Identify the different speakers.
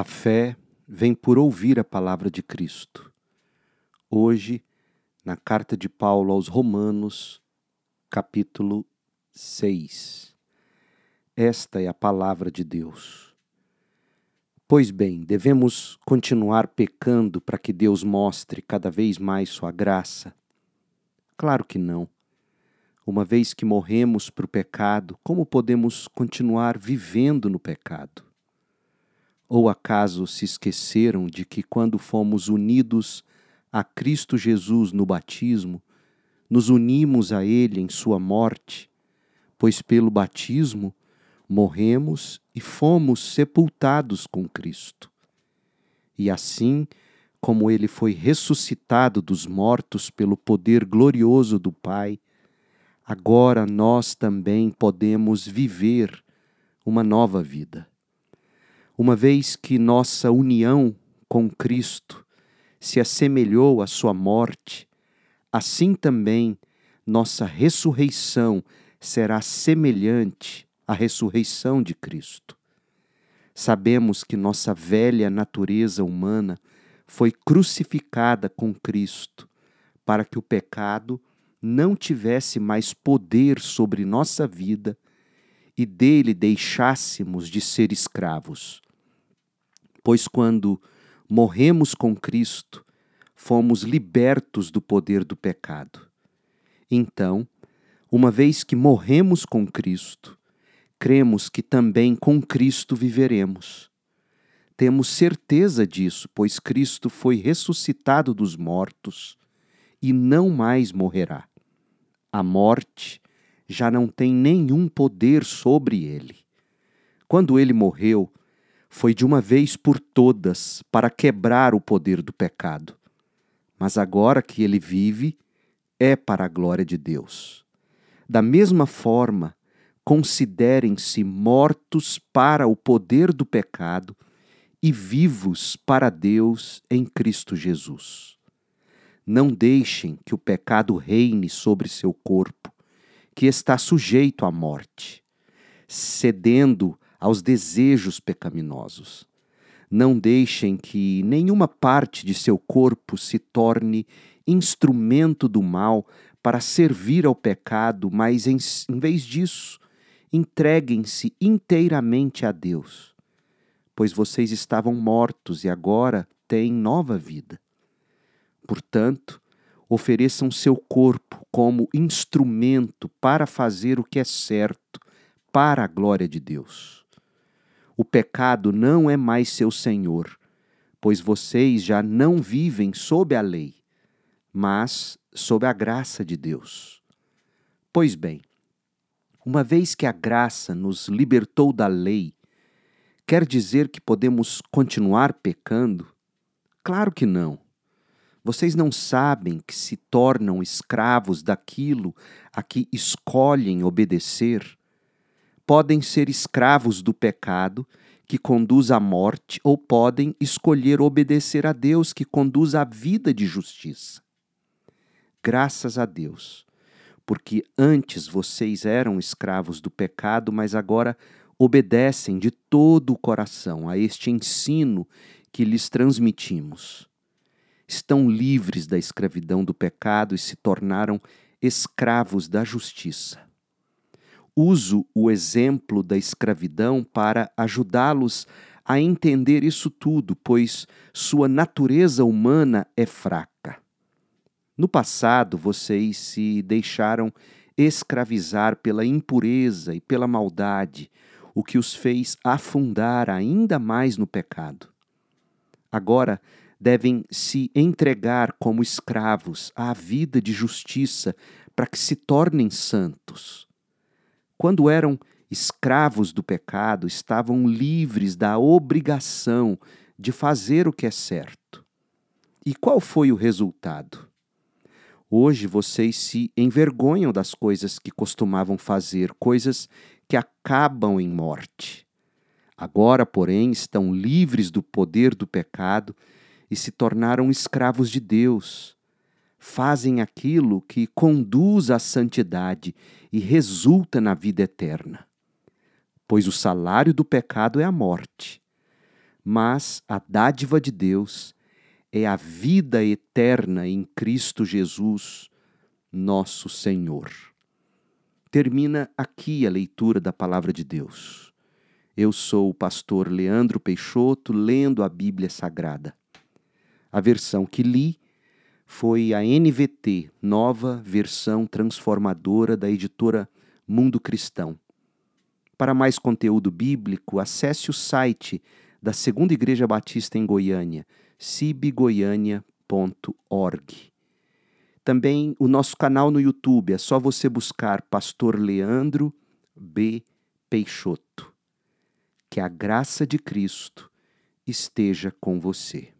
Speaker 1: A fé vem por ouvir a palavra de Cristo. Hoje, na carta de Paulo aos Romanos, capítulo 6. Esta é a palavra de Deus. Pois bem, devemos continuar pecando para que Deus mostre cada vez mais sua graça? Claro que não. Uma vez que morremos para o pecado, como podemos continuar vivendo no pecado? Ou acaso se esqueceram de que quando fomos unidos a Cristo Jesus no batismo, nos unimos a Ele em Sua morte, pois pelo batismo morremos e fomos sepultados com Cristo. E assim, como Ele foi ressuscitado dos mortos pelo poder glorioso do Pai, agora nós também podemos viver uma nova vida uma vez que nossa união com Cristo se assemelhou à sua morte, assim também nossa ressurreição será semelhante à ressurreição de Cristo. Sabemos que nossa velha natureza humana foi crucificada com Cristo, para que o pecado não tivesse mais poder sobre nossa vida e dele deixássemos de ser escravos pois quando morremos com Cristo, fomos libertos do poder do pecado. Então, uma vez que morremos com Cristo, cremos que também com Cristo viveremos. Temos certeza disso, pois Cristo foi ressuscitado dos mortos e não mais morrerá. A morte já não tem nenhum poder sobre ele. Quando ele morreu, foi de uma vez por todas para quebrar o poder do pecado. Mas agora que ele vive, é para a glória de Deus. Da mesma forma, considerem-se mortos para o poder do pecado e vivos para Deus em Cristo Jesus. Não deixem que o pecado reine sobre seu corpo, que está sujeito à morte, cedendo aos desejos pecaminosos. Não deixem que nenhuma parte de seu corpo se torne instrumento do mal para servir ao pecado, mas em, em vez disso, entreguem-se inteiramente a Deus, pois vocês estavam mortos e agora têm nova vida. Portanto, ofereçam seu corpo como instrumento para fazer o que é certo, para a glória de Deus o pecado não é mais seu senhor, pois vocês já não vivem sob a lei, mas sob a graça de Deus. Pois bem, uma vez que a graça nos libertou da lei, quer dizer que podemos continuar pecando? Claro que não. Vocês não sabem que se tornam escravos daquilo a que escolhem obedecer? Podem ser escravos do pecado, que conduz à morte, ou podem escolher obedecer a Deus, que conduz à vida de justiça. Graças a Deus, porque antes vocês eram escravos do pecado, mas agora obedecem de todo o coração a este ensino que lhes transmitimos. Estão livres da escravidão do pecado e se tornaram escravos da justiça uso o exemplo da escravidão para ajudá-los a entender isso tudo, pois sua natureza humana é fraca. No passado, vocês se deixaram escravizar pela impureza e pela maldade, o que os fez afundar ainda mais no pecado. Agora, devem se entregar como escravos à vida de justiça para que se tornem santos quando eram escravos do pecado, estavam livres da obrigação de fazer o que é certo. E qual foi o resultado? Hoje vocês se envergonham das coisas que costumavam fazer, coisas que acabam em morte. Agora, porém, estão livres do poder do pecado e se tornaram escravos de Deus fazem aquilo que conduz à santidade e resulta na vida eterna. Pois o salário do pecado é a morte. mas a dádiva de Deus é a vida eterna em Cristo Jesus, nosso Senhor. Termina aqui a leitura da palavra de Deus. Eu sou o pastor Leandro Peixoto, lendo a Bíblia Sagrada. A versão que li foi a NVT, nova versão transformadora da editora Mundo Cristão. Para mais conteúdo bíblico, acesse o site da Segunda Igreja Batista em Goiânia, cibgoiania.org. Também o nosso canal no YouTube, é só você buscar Pastor Leandro B. Peixoto. Que a graça de Cristo esteja com você.